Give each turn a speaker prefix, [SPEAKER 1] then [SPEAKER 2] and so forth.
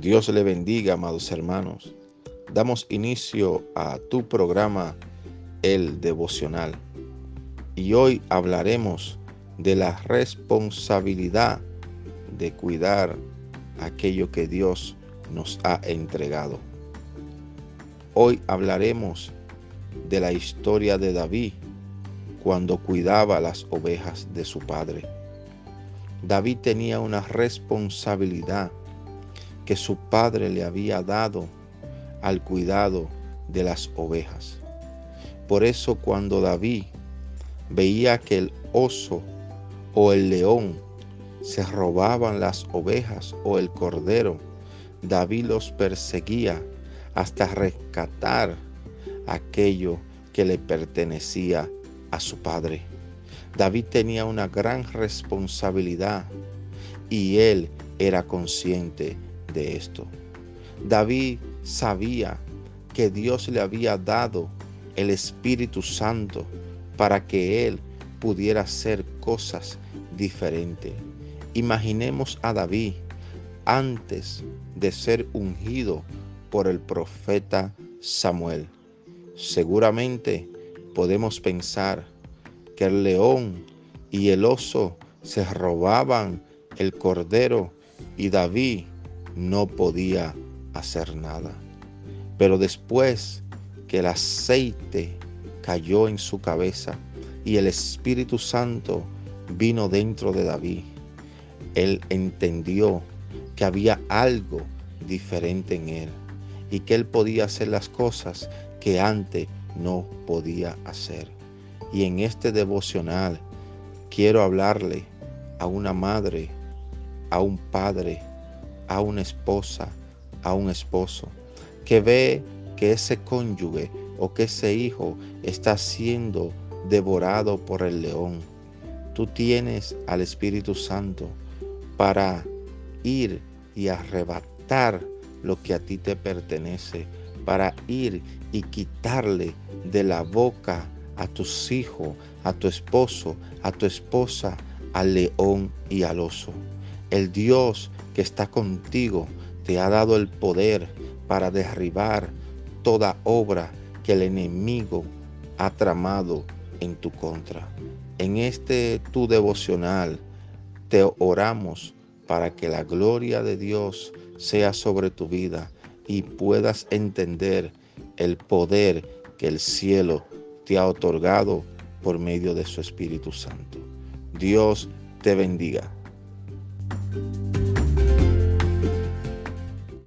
[SPEAKER 1] Dios le bendiga, amados hermanos. Damos inicio a tu programa, El Devocional. Y hoy hablaremos de la responsabilidad de cuidar aquello que Dios nos ha entregado. Hoy hablaremos de la historia de David cuando cuidaba las ovejas de su padre. David tenía una responsabilidad que su padre le había dado al cuidado de las ovejas. Por eso cuando David veía que el oso o el león se robaban las ovejas o el cordero, David los perseguía hasta rescatar aquello que le pertenecía a su padre. David tenía una gran responsabilidad y él era consciente de esto. David sabía que Dios le había dado el Espíritu Santo para que él pudiera hacer cosas diferentes. Imaginemos a David antes de ser ungido por el profeta Samuel. Seguramente podemos pensar que el león y el oso se robaban el cordero y David no podía hacer nada. Pero después que el aceite cayó en su cabeza y el Espíritu Santo vino dentro de David, él entendió que había algo diferente en él y que él podía hacer las cosas que antes no podía hacer. Y en este devocional quiero hablarle a una madre, a un padre, a una esposa, a un esposo, que ve que ese cónyuge o que ese hijo está siendo devorado por el león. Tú tienes al Espíritu Santo para ir y arrebatar lo que a ti te pertenece, para ir y quitarle de la boca a tus hijos, a tu esposo, a tu esposa, al león y al oso. El Dios que está contigo te ha dado el poder para derribar toda obra que el enemigo ha tramado en tu contra. En este tu devocional te oramos para que la gloria de Dios sea sobre tu vida y puedas entender el poder que el cielo te ha otorgado por medio de su Espíritu Santo. Dios te bendiga.